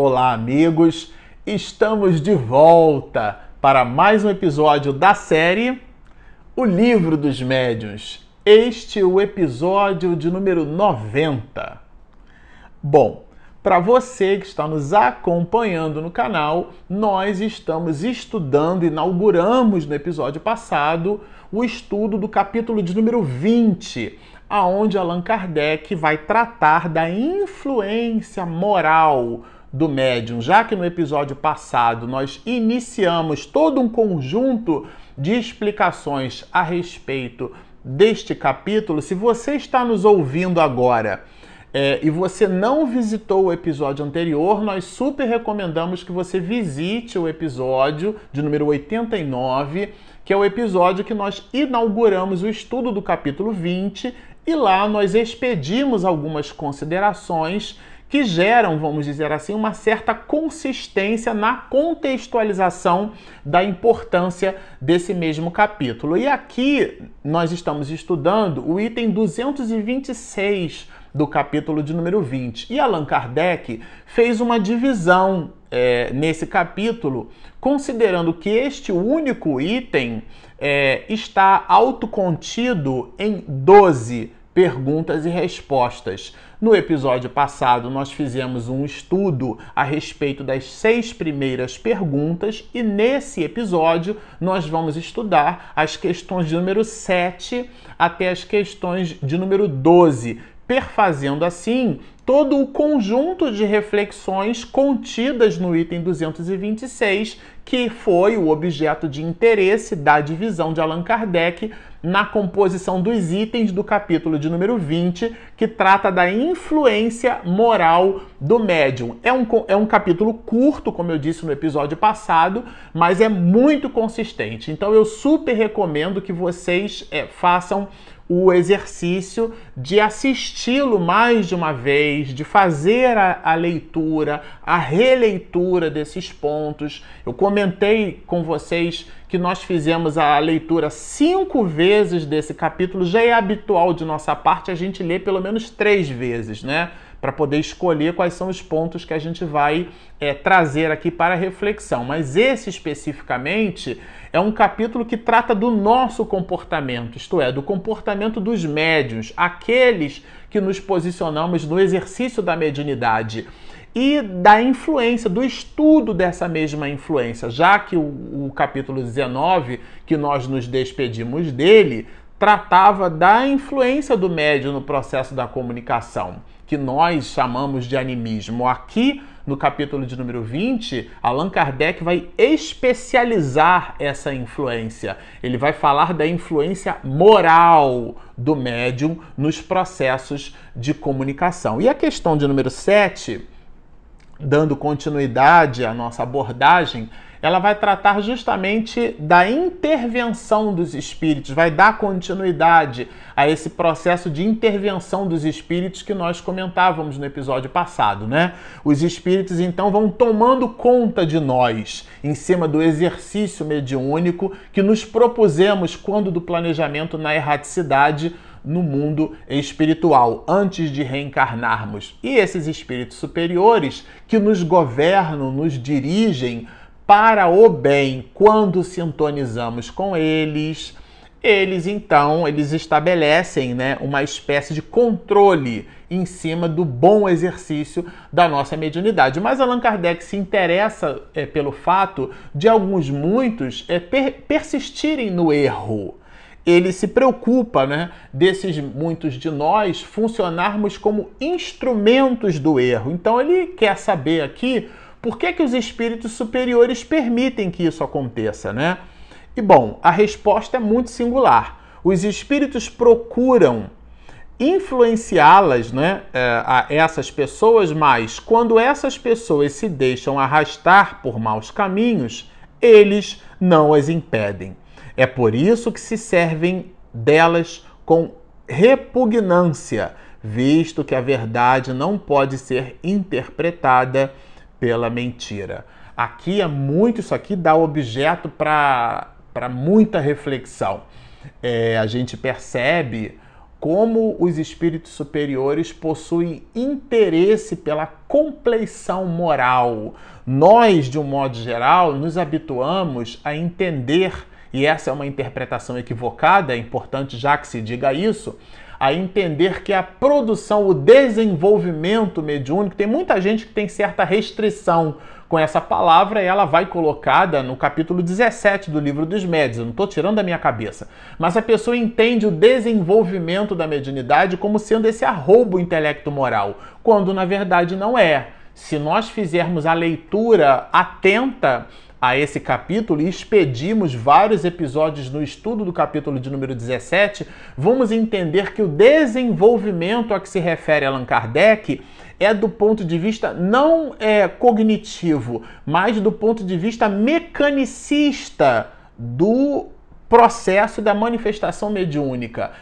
Olá, amigos! Estamos de volta para mais um episódio da série O Livro dos Médiuns. Este é o episódio de número 90. Bom, para você que está nos acompanhando no canal, nós estamos estudando, inauguramos no episódio passado o estudo do capítulo de número 20, aonde Allan Kardec vai tratar da influência moral do médium, já que no episódio passado nós iniciamos todo um conjunto de explicações a respeito deste capítulo. Se você está nos ouvindo agora é, e você não visitou o episódio anterior, nós super recomendamos que você visite o episódio de número 89, que é o episódio que nós inauguramos o estudo do capítulo 20 e lá nós expedimos algumas considerações que geram, vamos dizer assim, uma certa consistência na contextualização da importância desse mesmo capítulo. E aqui nós estamos estudando o item 226 do capítulo de número 20. E Allan Kardec fez uma divisão é, nesse capítulo, considerando que este único item é, está autocontido em 12 perguntas e respostas. No episódio passado, nós fizemos um estudo a respeito das seis primeiras perguntas e nesse episódio nós vamos estudar as questões de número 7 até as questões de número 12, perfazendo assim todo o conjunto de reflexões contidas no item 226, que foi o objeto de interesse da divisão de Allan Kardec na composição dos itens do capítulo de número 20, que trata da influência moral do médium. É um, é um capítulo curto, como eu disse no episódio passado, mas é muito consistente. Então eu super recomendo que vocês é, façam o exercício de assisti-lo mais de uma vez, de fazer a, a, leitura, a releitura desses pontos. Eu comentei com vocês que nós fizemos a leitura cinco vezes desse capítulo. Já é habitual de nossa parte a gente ler pelo menos três vezes, né? para poder escolher quais são os pontos que a gente vai é, trazer aqui para reflexão. Mas esse especificamente é um capítulo que trata do nosso comportamento, isto é, do comportamento dos médios, aqueles que nos posicionamos no exercício da mediunidade e da influência, do estudo dessa mesma influência, já que o, o capítulo 19, que nós nos despedimos dele, tratava da influência do médium no processo da comunicação que nós chamamos de animismo. Aqui, no capítulo de número 20, Allan Kardec vai especializar essa influência. Ele vai falar da influência moral do médium nos processos de comunicação. E a questão de número 7, dando continuidade à nossa abordagem, ela vai tratar justamente da intervenção dos espíritos, vai dar continuidade a esse processo de intervenção dos espíritos que nós comentávamos no episódio passado, né? Os espíritos então vão tomando conta de nós em cima do exercício mediúnico que nos propusemos quando do planejamento na erraticidade no mundo espiritual, antes de reencarnarmos. E esses espíritos superiores que nos governam, nos dirigem, para o bem quando sintonizamos com eles. Eles então, eles estabelecem, né, uma espécie de controle em cima do bom exercício da nossa mediunidade. Mas Allan Kardec se interessa é, pelo fato de alguns muitos é, per persistirem no erro ele se preocupa, né, desses muitos de nós funcionarmos como instrumentos do erro. Então ele quer saber aqui por que, que os espíritos superiores permitem que isso aconteça, né? E bom, a resposta é muito singular. Os espíritos procuram influenciá-las, né, é, a essas pessoas, mas quando essas pessoas se deixam arrastar por maus caminhos, eles não as impedem. É por isso que se servem delas com repugnância, visto que a verdade não pode ser interpretada pela mentira. Aqui é muito, isso aqui dá objeto para muita reflexão. É, a gente percebe como os espíritos superiores possuem interesse pela compleição moral. Nós, de um modo geral, nos habituamos a entender, e essa é uma interpretação equivocada, é importante já que se diga isso, a entender que a produção, o desenvolvimento mediúnico, tem muita gente que tem certa restrição com essa palavra, ela vai colocada no capítulo 17 do livro dos médios. Eu não estou tirando da minha cabeça. Mas a pessoa entende o desenvolvimento da mediunidade como sendo esse arrobo intelecto moral, quando na verdade não é. Se nós fizermos a leitura atenta a esse capítulo e expedimos vários episódios no estudo do capítulo de número 17, vamos entender que o desenvolvimento a que se refere Allan Kardec é do ponto de vista não é, cognitivo, mas do ponto de vista mecanicista do processo da manifestação mediúnica.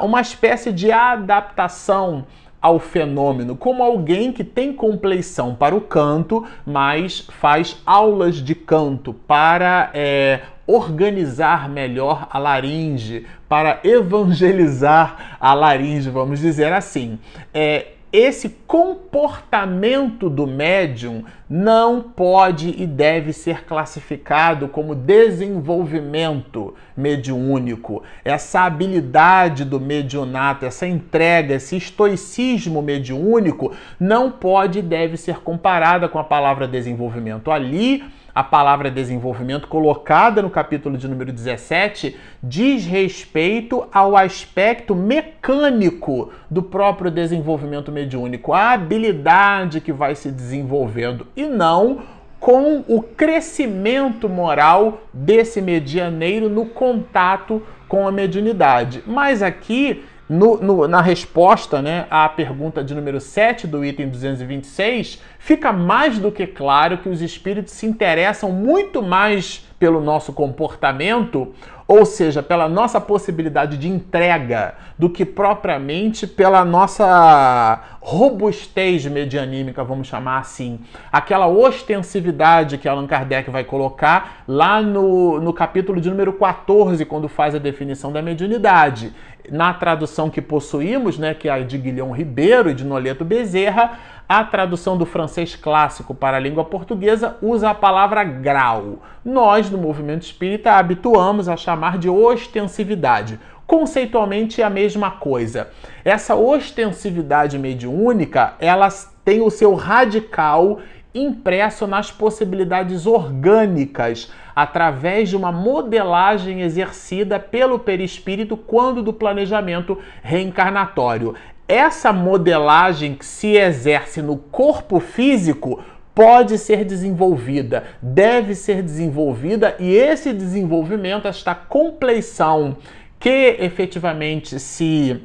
Uma espécie de adaptação ao fenômeno, como alguém que tem compleição para o canto, mas faz aulas de canto para é, organizar melhor a laringe, para evangelizar a laringe, vamos dizer assim. É, esse comportamento do médium não pode e deve ser classificado como desenvolvimento mediúnico. Essa habilidade do mediunato, essa entrega, esse estoicismo mediúnico não pode e deve ser comparada com a palavra desenvolvimento. Ali a palavra desenvolvimento colocada no capítulo de número 17 diz respeito ao aspecto mecânico do próprio desenvolvimento mediúnico, a habilidade que vai se desenvolvendo e não com o crescimento moral desse medianeiro no contato com a mediunidade. Mas aqui no, no, na resposta né, à pergunta de número 7 do item 226, fica mais do que claro que os espíritos se interessam muito mais pelo nosso comportamento, ou seja, pela nossa possibilidade de entrega, do que propriamente pela nossa robustez medianímica, vamos chamar assim. Aquela ostensividade que Allan Kardec vai colocar lá no, no capítulo de número 14, quando faz a definição da mediunidade. Na tradução que possuímos, né, que é a de Guilhom Ribeiro e de Noleto Bezerra, a tradução do francês clássico para a língua portuguesa usa a palavra grau. Nós, no movimento espírita, habituamos a chamar de ostensividade. Conceitualmente é a mesma coisa. Essa ostensividade mediúnica, ela tem o seu radical impresso nas possibilidades orgânicas, através de uma modelagem exercida pelo perispírito quando do planejamento reencarnatório. Essa modelagem que se exerce no corpo físico pode ser desenvolvida, deve ser desenvolvida e esse desenvolvimento, esta compleição que efetivamente se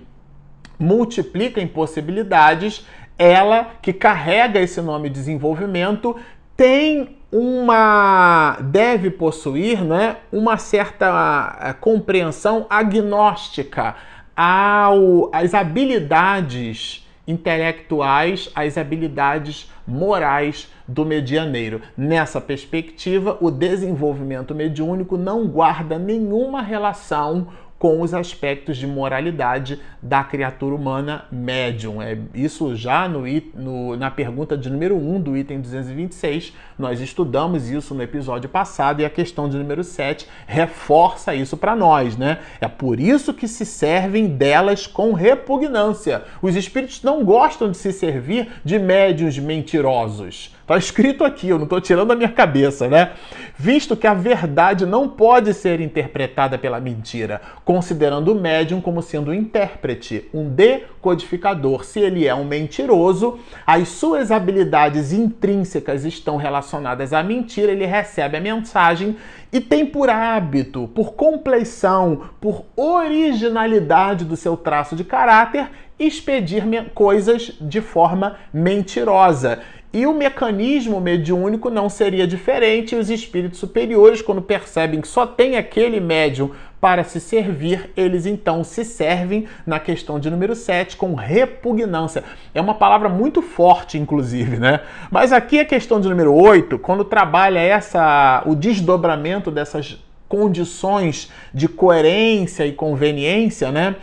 multiplica em possibilidades, ela que carrega esse nome desenvolvimento tem uma deve possuir, né, uma certa eh, compreensão agnóstica ao, as habilidades intelectuais, as habilidades morais do medianeiro. Nessa perspectiva, o desenvolvimento mediúnico não guarda nenhuma relação com os aspectos de moralidade da criatura humana médium. É isso já no, no, na pergunta de número 1 do item 226. Nós estudamos isso no episódio passado e a questão de número 7 reforça isso para nós, né? É por isso que se servem delas com repugnância. Os espíritos não gostam de se servir de médiuns mentirosos. Está escrito aqui, eu não estou tirando da minha cabeça, né? Visto que a verdade não pode ser interpretada pela mentira, considerando o médium como sendo um intérprete, um decodificador. Se ele é um mentiroso, as suas habilidades intrínsecas estão relacionadas à mentira, ele recebe a mensagem e tem por hábito, por compleição, por originalidade do seu traço de caráter, expedir coisas de forma mentirosa. E o mecanismo mediúnico não seria diferente. Os espíritos superiores, quando percebem que só tem aquele médium para se servir, eles então se servem na questão de número 7 com repugnância. É uma palavra muito forte, inclusive, né? Mas aqui a questão de número 8, quando trabalha essa o desdobramento dessas condições de coerência e conveniência, né?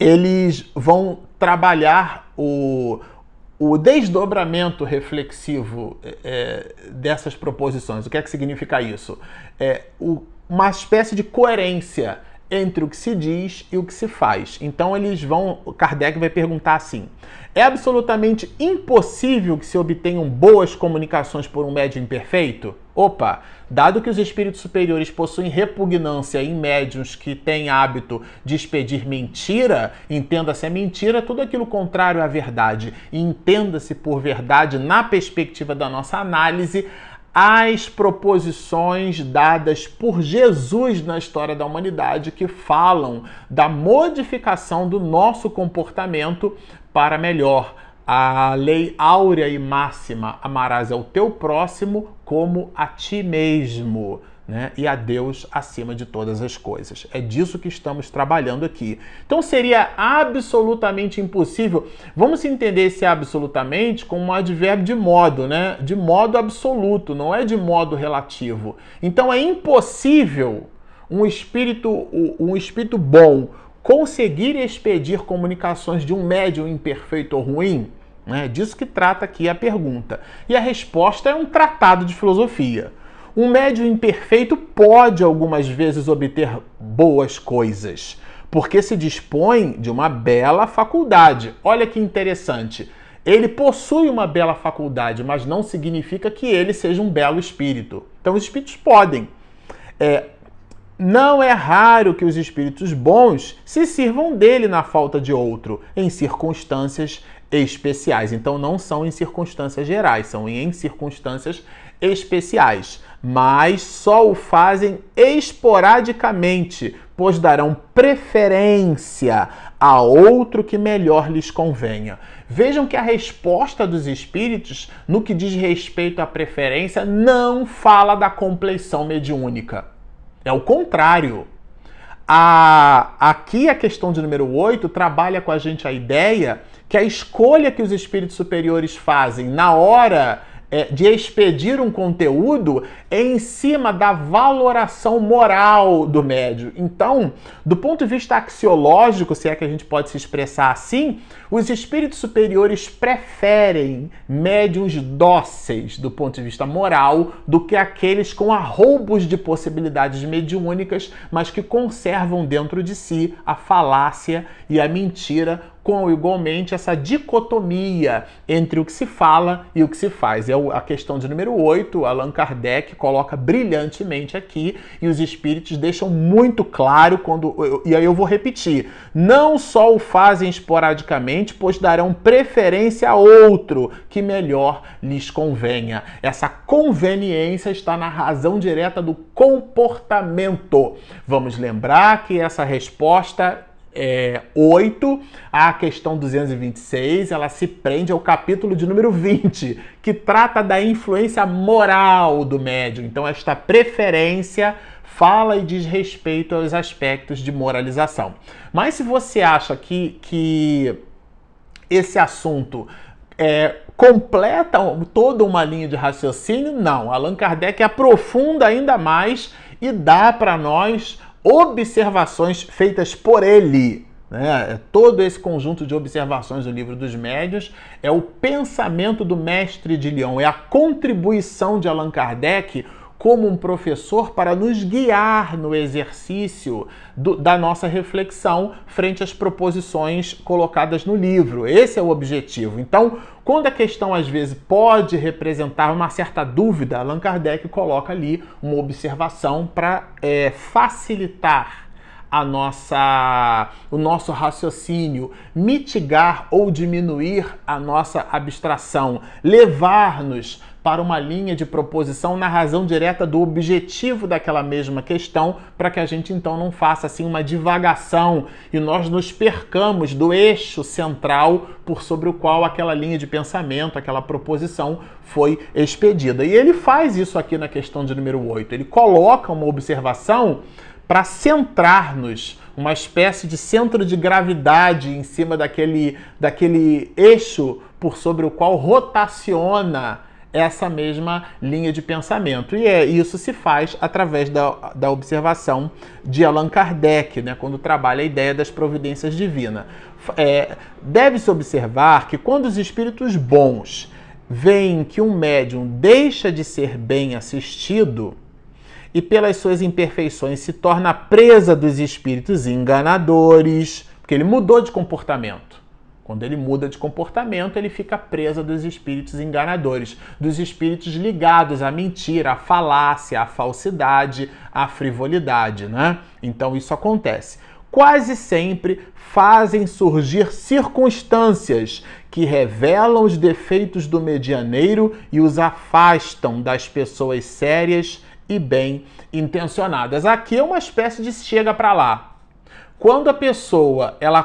eles vão trabalhar o, o desdobramento reflexivo é, dessas proposições. O que é que significa isso? É o, uma espécie de coerência entre o que se diz e o que se faz. Então eles vão, Kardec vai perguntar assim: é absolutamente impossível que se obtenham boas comunicações por um médium imperfeito? Opa, dado que os espíritos superiores possuem repugnância em médiums que têm hábito de expedir mentira, entenda-se a mentira tudo aquilo contrário à verdade, entenda-se por verdade na perspectiva da nossa análise as proposições dadas por Jesus na história da humanidade que falam da modificação do nosso comportamento para melhor. A lei áurea e máxima: amarás ao teu próximo como a ti mesmo né? e a Deus acima de todas as coisas. É disso que estamos trabalhando aqui. Então seria absolutamente impossível. Vamos entender esse absolutamente como um advérbio de modo, né? De modo absoluto, não é de modo relativo. Então é impossível um espírito, um espírito bom conseguir expedir comunicações de um médium imperfeito ou ruim? É disso que trata aqui a pergunta. E a resposta é um tratado de filosofia. Um médium imperfeito pode algumas vezes obter boas coisas, porque se dispõe de uma bela faculdade. Olha que interessante. Ele possui uma bela faculdade, mas não significa que ele seja um belo espírito. Então, os espíritos podem. É, não é raro que os espíritos bons se sirvam dele na falta de outro, em circunstâncias especiais. Então, não são em circunstâncias gerais, são em circunstâncias especiais mas só o fazem esporadicamente, pois darão preferência a outro que melhor lhes convenha. Vejam que a resposta dos espíritos, no que diz respeito à preferência, não fala da compleição mediúnica. É o contrário. A, aqui a questão de número 8 trabalha com a gente a ideia que a escolha que os espíritos superiores fazem na hora é, de expedir um conteúdo em cima da valoração moral do médio. Então, do ponto de vista axiológico, se é que a gente pode se expressar assim, os espíritos superiores preferem médiums dóceis do ponto de vista moral do que aqueles com arroubos de possibilidades mediúnicas, mas que conservam dentro de si a falácia e a mentira com igualmente essa dicotomia entre o que se fala e o que se faz. É a questão de número 8, Allan Kardec coloca brilhantemente aqui e os espíritos deixam muito claro quando e aí eu vou repetir, não só o fazem esporadicamente, pois darão preferência a outro que melhor lhes convenha. Essa conveniência está na razão direta do comportamento. Vamos lembrar que essa resposta é, 8, a questão 226, ela se prende ao capítulo de número 20, que trata da influência moral do médium. Então, esta preferência fala e diz respeito aos aspectos de moralização. Mas se você acha que, que esse assunto é, completa toda uma linha de raciocínio, não. Allan Kardec aprofunda ainda mais e dá para nós observações feitas por ele. Né? É todo esse conjunto de observações do livro dos médios é o pensamento do mestre de Lyon, é a contribuição de Allan Kardec como um professor para nos guiar no exercício do, da nossa reflexão frente às proposições colocadas no livro. Esse é o objetivo. Então, quando a questão às vezes pode representar uma certa dúvida, Allan Kardec coloca ali uma observação para é, facilitar a nossa, o nosso raciocínio, mitigar ou diminuir a nossa abstração, levar-nos para uma linha de proposição na razão direta do objetivo daquela mesma questão, para que a gente então não faça assim uma divagação e nós nos percamos do eixo central por sobre o qual aquela linha de pensamento, aquela proposição foi expedida. E ele faz isso aqui na questão de número 8. Ele coloca uma observação para centrar-nos uma espécie de centro de gravidade em cima daquele, daquele eixo por sobre o qual rotaciona essa mesma linha de pensamento. E é, isso se faz através da, da observação de Allan Kardec, né, quando trabalha a ideia das providências divinas. É, Deve-se observar que quando os espíritos bons veem que um médium deixa de ser bem assistido e pelas suas imperfeições se torna presa dos espíritos enganadores, porque ele mudou de comportamento. Quando ele muda de comportamento, ele fica presa dos espíritos enganadores, dos espíritos ligados à mentira, à falácia, à falsidade, à frivolidade, né? Então isso acontece. Quase sempre fazem surgir circunstâncias que revelam os defeitos do medianeiro e os afastam das pessoas sérias e bem intencionadas. Aqui é uma espécie de chega para lá. Quando a pessoa ela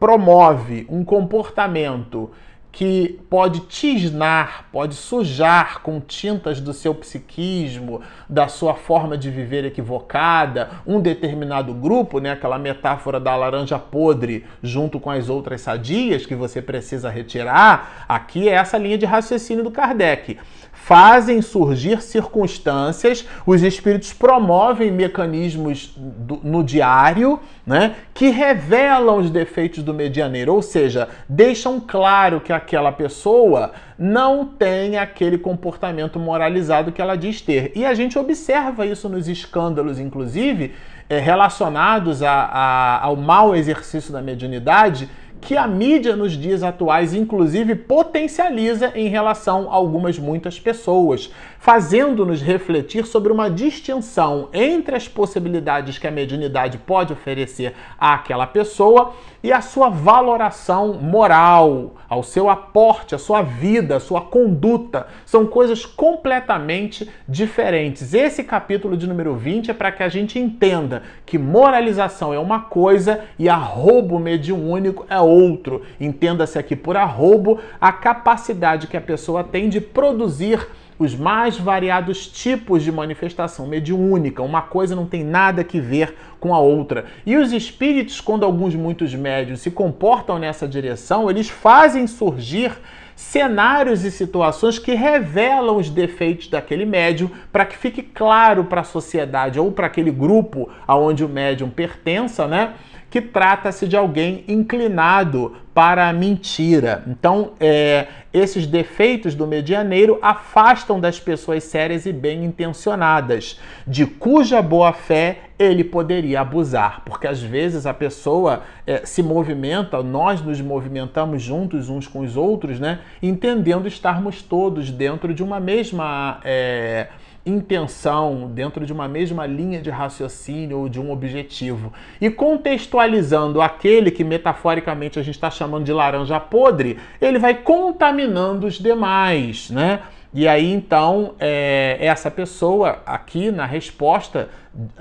promove um comportamento que pode tisnar, pode sujar com tintas do seu psiquismo, da sua forma de viver equivocada, um determinado grupo, né, aquela metáfora da laranja podre junto com as outras sadias que você precisa retirar, aqui é essa linha de raciocínio do Kardec. Fazem surgir circunstâncias, os espíritos promovem mecanismos do, no diário né, que revelam os defeitos do medianeiro, ou seja, deixam claro que aquela pessoa não tem aquele comportamento moralizado que ela diz ter. E a gente observa isso nos escândalos, inclusive, é, relacionados a, a, ao mau exercício da mediunidade que a mídia nos dias atuais, inclusive, potencializa em relação a algumas muitas pessoas, fazendo-nos refletir sobre uma distinção entre as possibilidades que a mediunidade pode oferecer àquela pessoa e a sua valoração moral, ao seu aporte, à sua vida, à sua conduta. São coisas completamente diferentes. Esse capítulo de número 20 é para que a gente entenda que moralização é uma coisa e arrobo mediúnico é outro. Entenda-se aqui por arrobo a capacidade que a pessoa tem de produzir os mais variados tipos de manifestação mediúnica. Uma coisa não tem nada que ver com a outra. E os espíritos, quando alguns muitos médios se comportam nessa direção, eles fazem surgir cenários e situações que revelam os defeitos daquele médium para que fique claro para a sociedade ou para aquele grupo aonde o médium pertença, né? Que trata-se de alguém inclinado para a mentira. Então, é, esses defeitos do medianeiro afastam das pessoas sérias e bem intencionadas, de cuja boa fé ele poderia abusar, porque às vezes a pessoa é, se movimenta, nós nos movimentamos juntos uns com os outros, né, entendendo estarmos todos dentro de uma mesma. É, intenção, dentro de uma mesma linha de raciocínio ou de um objetivo. E contextualizando aquele que metaforicamente a gente está chamando de laranja podre, ele vai contaminando os demais, né? E aí então é, essa pessoa aqui na resposta,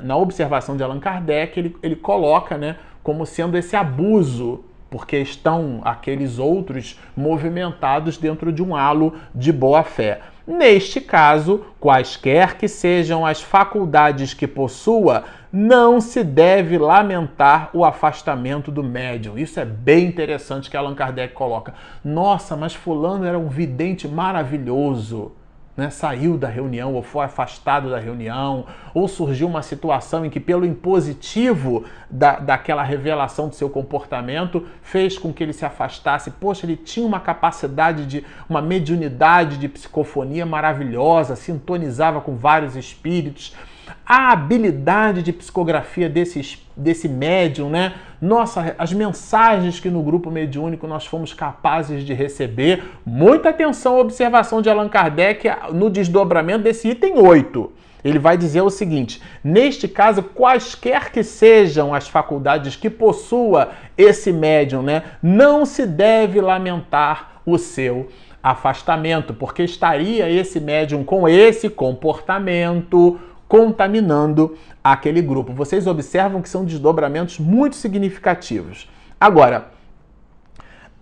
na observação de Allan Kardec, ele, ele coloca, né, como sendo esse abuso porque estão aqueles outros movimentados dentro de um halo de boa fé. Neste caso, quaisquer que sejam as faculdades que possua, não se deve lamentar o afastamento do médium. Isso é bem interessante que Allan Kardec coloca. Nossa, mas Fulano era um vidente maravilhoso né, saiu da reunião ou foi afastado da reunião, ou surgiu uma situação em que, pelo impositivo da, daquela revelação do seu comportamento, fez com que ele se afastasse. Poxa, ele tinha uma capacidade de, uma mediunidade de psicofonia maravilhosa, sintonizava com vários espíritos a habilidade de psicografia desse, desse médium, né? Nossa, as mensagens que no grupo mediúnico nós fomos capazes de receber. Muita atenção à observação de Allan Kardec no desdobramento desse item 8. Ele vai dizer o seguinte: neste caso, quaisquer que sejam as faculdades que possua esse médium, né, não se deve lamentar o seu afastamento, porque estaria esse médium com esse comportamento contaminando aquele grupo. Vocês observam que são desdobramentos muito significativos. Agora,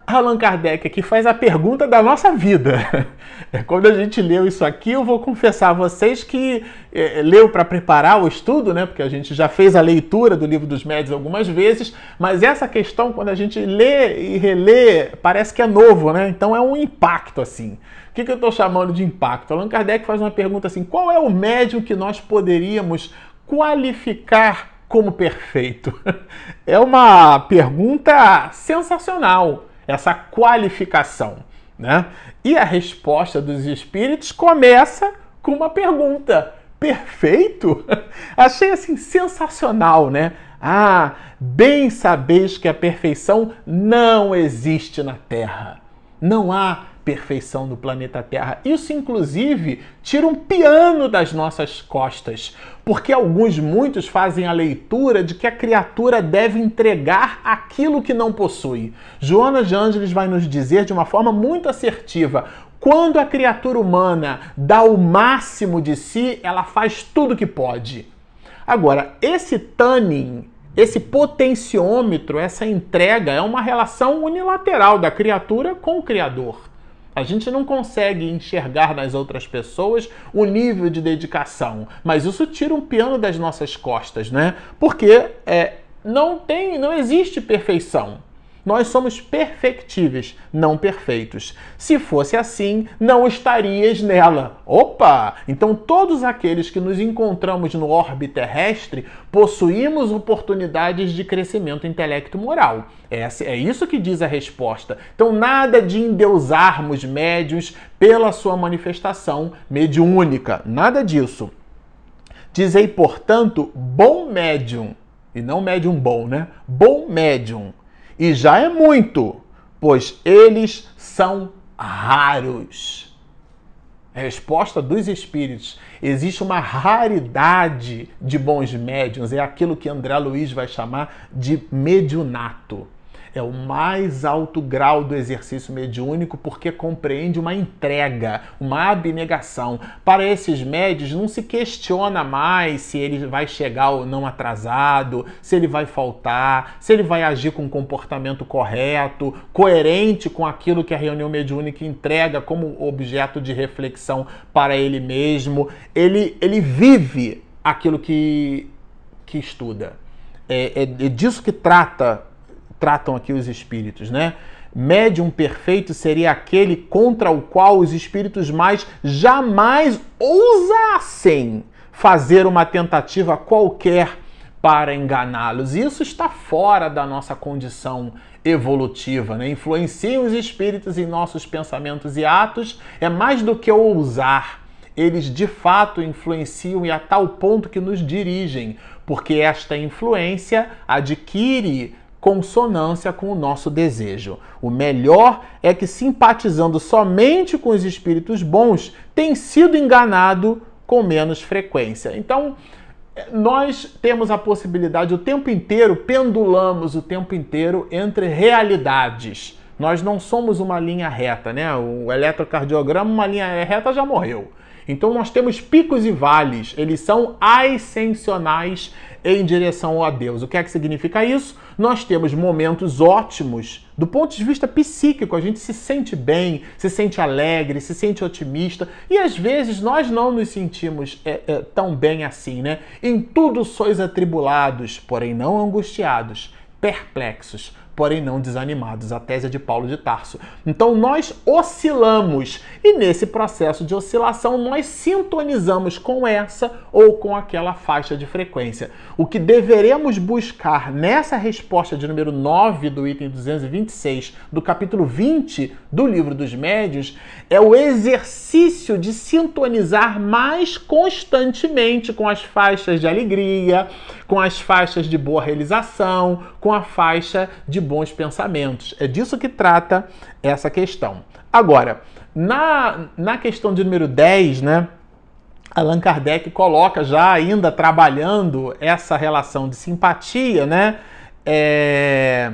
Allan Kardec aqui faz a pergunta da nossa vida. Quando a gente leu isso aqui, eu vou confessar a vocês que é, leu para preparar o estudo, né? Porque a gente já fez a leitura do livro dos médios algumas vezes, mas essa questão, quando a gente lê e relê, parece que é novo, né? Então é um impacto assim. Que, que eu estou chamando de impacto? Allan Kardec faz uma pergunta assim: qual é o médium que nós poderíamos qualificar como perfeito? É uma pergunta sensacional, essa qualificação. Né? E a resposta dos espíritos começa com uma pergunta: perfeito? Achei assim sensacional, né? Ah, bem sabeis que a perfeição não existe na Terra. Não há perfeição do planeta Terra. Isso, inclusive, tira um piano das nossas costas, porque alguns, muitos, fazem a leitura de que a criatura deve entregar aquilo que não possui. Joana de Ângeles vai nos dizer de uma forma muito assertiva: quando a criatura humana dá o máximo de si, ela faz tudo que pode. Agora, esse tanning, esse potenciômetro, essa entrega é uma relação unilateral da criatura com o Criador. A gente não consegue enxergar nas outras pessoas o nível de dedicação, mas isso tira um piano das nossas costas, né? Porque é, não tem, não existe perfeição. Nós somos perfectíveis, não perfeitos. Se fosse assim, não estarias nela. Opa! Então, todos aqueles que nos encontramos no orbe terrestre possuímos oportunidades de crescimento intelecto-moral. É, isso que diz a resposta. Então, nada de endeusarmos médios pela sua manifestação mediúnica. Nada disso. Dizei, portanto, bom médium. E não médium bom, né? Bom médium e já é muito, pois eles são raros. Resposta dos espíritos. Existe uma raridade de bons médiuns, é aquilo que André Luiz vai chamar de mediunato é o mais alto grau do exercício mediúnico porque compreende uma entrega, uma abnegação. Para esses médios não se questiona mais se ele vai chegar ou não atrasado, se ele vai faltar, se ele vai agir com um comportamento correto, coerente com aquilo que a reunião mediúnica entrega como objeto de reflexão para ele mesmo. Ele, ele vive aquilo que, que estuda. É, é, é disso que trata tratam aqui os espíritos, né? Médium perfeito seria aquele contra o qual os espíritos mais jamais ousassem fazer uma tentativa qualquer para enganá-los. Isso está fora da nossa condição evolutiva, né? Influenciam os espíritos em nossos pensamentos e atos, é mais do que ousar. Eles de fato influenciam e a tal ponto que nos dirigem, porque esta influência adquire consonância com o nosso desejo. O melhor é que, simpatizando somente com os espíritos bons, tem sido enganado com menos frequência. Então, nós temos a possibilidade o tempo inteiro, pendulamos o tempo inteiro entre realidades. Nós não somos uma linha reta, né? O eletrocardiograma, uma linha reta já morreu. Então nós temos picos e vales, eles são ascensionais em direção a Deus. O que é que significa isso? Nós temos momentos ótimos do ponto de vista psíquico, a gente se sente bem, se sente alegre, se sente otimista e às vezes nós não nos sentimos é, é, tão bem assim, né? Em tudo sois atribulados, porém não angustiados, perplexos, porém não desanimados. A tese é de Paulo de Tarso. Então nós oscilamos e nesse processo de oscilação nós sintonizamos com essa ou com aquela faixa de frequência. O que deveremos buscar nessa resposta de número 9 do item 226 do capítulo 20 do livro dos médios é o exercício de sintonizar mais constantemente com as faixas de alegria, com as faixas de boa realização, com a faixa de bons pensamentos. É disso que trata essa questão. Agora, na, na questão de número 10, né? Allan Kardec coloca já ainda trabalhando essa relação de simpatia, né? É,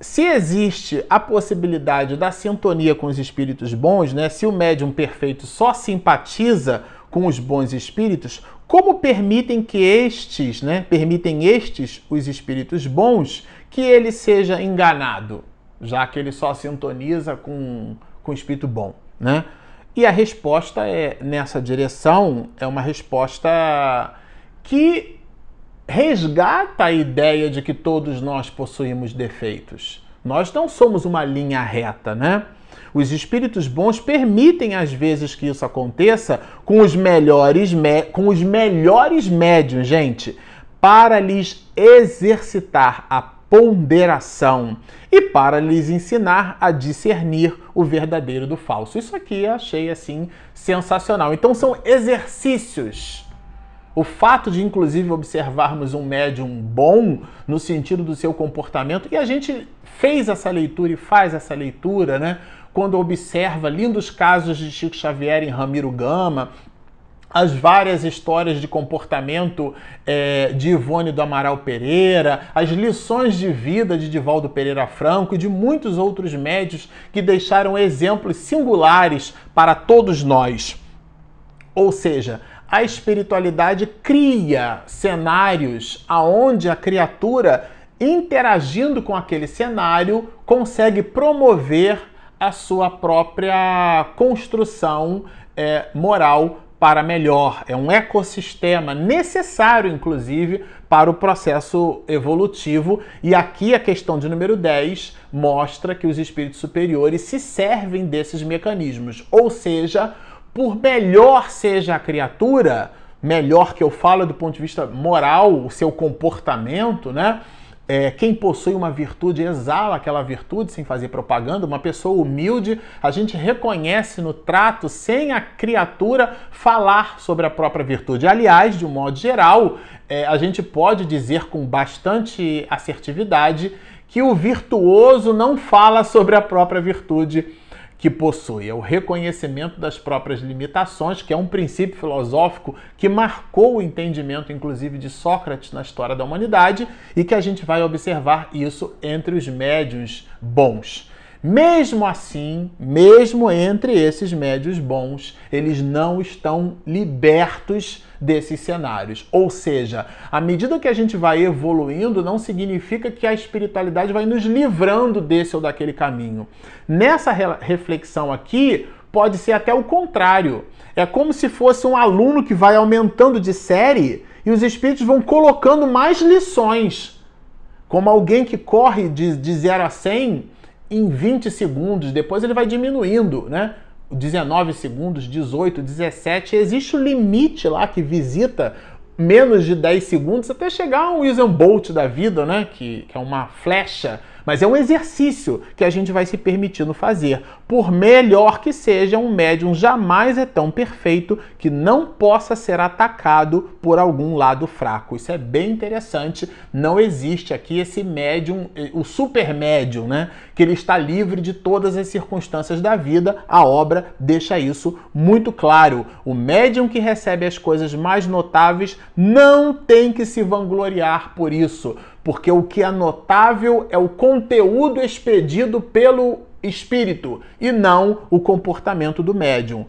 se existe a possibilidade da sintonia com os espíritos bons, né? Se o médium perfeito só simpatiza com os bons espíritos, como permitem que estes, né, permitem estes, os espíritos bons, que ele seja enganado, já que ele só sintoniza com, com o espírito bom, né? E a resposta é nessa direção, é uma resposta que resgata a ideia de que todos nós possuímos defeitos. Nós não somos uma linha reta, né? Os espíritos bons permitem às vezes que isso aconteça com os melhores, com os melhores médios, gente, para lhes exercitar a ponderação e para lhes ensinar a discernir o verdadeiro do falso. Isso aqui achei assim sensacional. Então são exercícios. O fato de, inclusive, observarmos um médium bom no sentido do seu comportamento, e a gente fez essa leitura e faz essa leitura, né? Quando observa lindos casos de Chico Xavier em Ramiro Gama, as várias histórias de comportamento é, de Ivone do Amaral Pereira, as lições de vida de Divaldo Pereira Franco e de muitos outros médios que deixaram exemplos singulares para todos nós. Ou seja, a espiritualidade cria cenários aonde a criatura interagindo com aquele cenário consegue promover a sua própria construção é, moral para melhor. É um ecossistema necessário, inclusive, para o processo evolutivo. E aqui a questão de número 10 mostra que os espíritos superiores se servem desses mecanismos. Ou seja, por melhor seja a criatura, melhor que eu falo do ponto de vista moral, o seu comportamento, né? É, quem possui uma virtude exala aquela virtude sem fazer propaganda. Uma pessoa humilde, a gente reconhece no trato sem a criatura falar sobre a própria virtude. Aliás, de um modo geral, é, a gente pode dizer com bastante assertividade que o virtuoso não fala sobre a própria virtude que possui. É o reconhecimento das próprias limitações, que é um princípio filosófico que marcou o entendimento, inclusive, de Sócrates na história da humanidade e que a gente vai observar isso entre os médios bons. Mesmo assim, mesmo entre esses médios bons, eles não estão libertos desses cenários. Ou seja, à medida que a gente vai evoluindo, não significa que a espiritualidade vai nos livrando desse ou daquele caminho. Nessa reflexão aqui, pode ser até o contrário. É como se fosse um aluno que vai aumentando de série e os espíritos vão colocando mais lições. Como alguém que corre de, de 0 a 100 em 20 segundos, depois ele vai diminuindo, né? 19 segundos, 18, 17, existe o limite lá que visita menos de 10 segundos até chegar um Usain Bolt da vida, né? Que, que é uma flecha mas é um exercício que a gente vai se permitindo fazer. Por melhor que seja, um médium jamais é tão perfeito que não possa ser atacado por algum lado fraco. Isso é bem interessante. Não existe aqui esse médium, o super médium, né? Que ele está livre de todas as circunstâncias da vida. A obra deixa isso muito claro. O médium que recebe as coisas mais notáveis não tem que se vangloriar por isso porque o que é notável é o conteúdo expedido pelo espírito e não o comportamento do médium.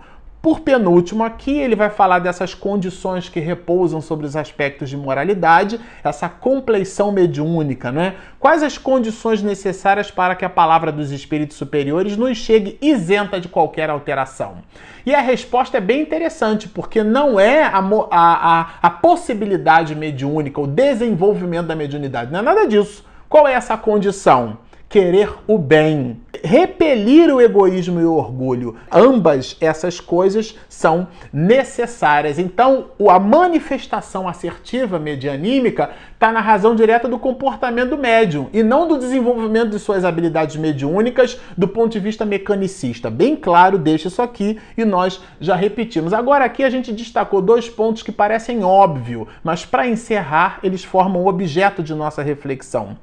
Por penúltimo, aqui ele vai falar dessas condições que repousam sobre os aspectos de moralidade, essa compleição mediúnica, né? Quais as condições necessárias para que a palavra dos espíritos superiores nos chegue isenta de qualquer alteração? E a resposta é bem interessante, porque não é a, a, a, a possibilidade mediúnica, o desenvolvimento da mediunidade, não é nada disso. Qual é essa condição? querer o bem, repelir o egoísmo e o orgulho. Ambas essas coisas são necessárias. Então, a manifestação assertiva medianímica está na razão direta do comportamento do médium e não do desenvolvimento de suas habilidades mediúnicas do ponto de vista mecanicista. Bem claro, deixa isso aqui e nós já repetimos. Agora, aqui a gente destacou dois pontos que parecem óbvio, mas para encerrar, eles formam o objeto de nossa reflexão.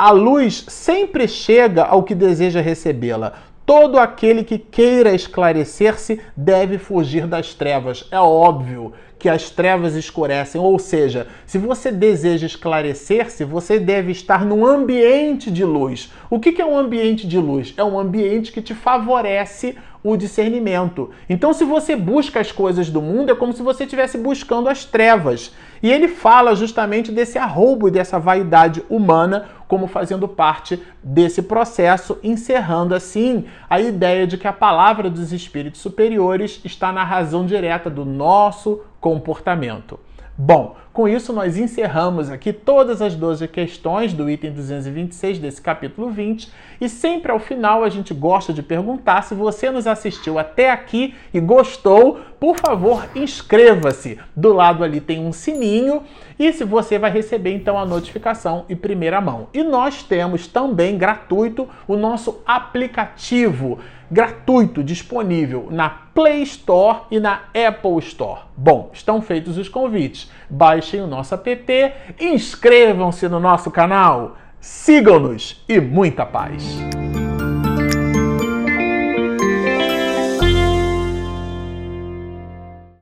A luz sempre chega ao que deseja recebê-la. Todo aquele que queira esclarecer-se deve fugir das trevas. É óbvio que as trevas escurecem, ou seja, se você deseja esclarecer-se, você deve estar num ambiente de luz. O que é um ambiente de luz? É um ambiente que te favorece o discernimento. Então, se você busca as coisas do mundo, é como se você estivesse buscando as trevas. E ele fala justamente desse arroubo e dessa vaidade humana como fazendo parte desse processo, encerrando assim a ideia de que a palavra dos espíritos superiores está na razão direta do nosso comportamento. Bom, com isso, nós encerramos aqui todas as 12 questões do item 226 desse capítulo 20 e sempre ao final a gente gosta de perguntar se você nos assistiu até aqui e gostou, por favor, inscreva-se. Do lado ali tem um sininho e se você vai receber então a notificação em primeira mão. E nós temos também gratuito o nosso aplicativo gratuito disponível na Play Store e na Apple Store. Bom, estão feitos os convites. Baixem o nosso app, inscrevam-se no nosso canal, sigam-nos e muita paz!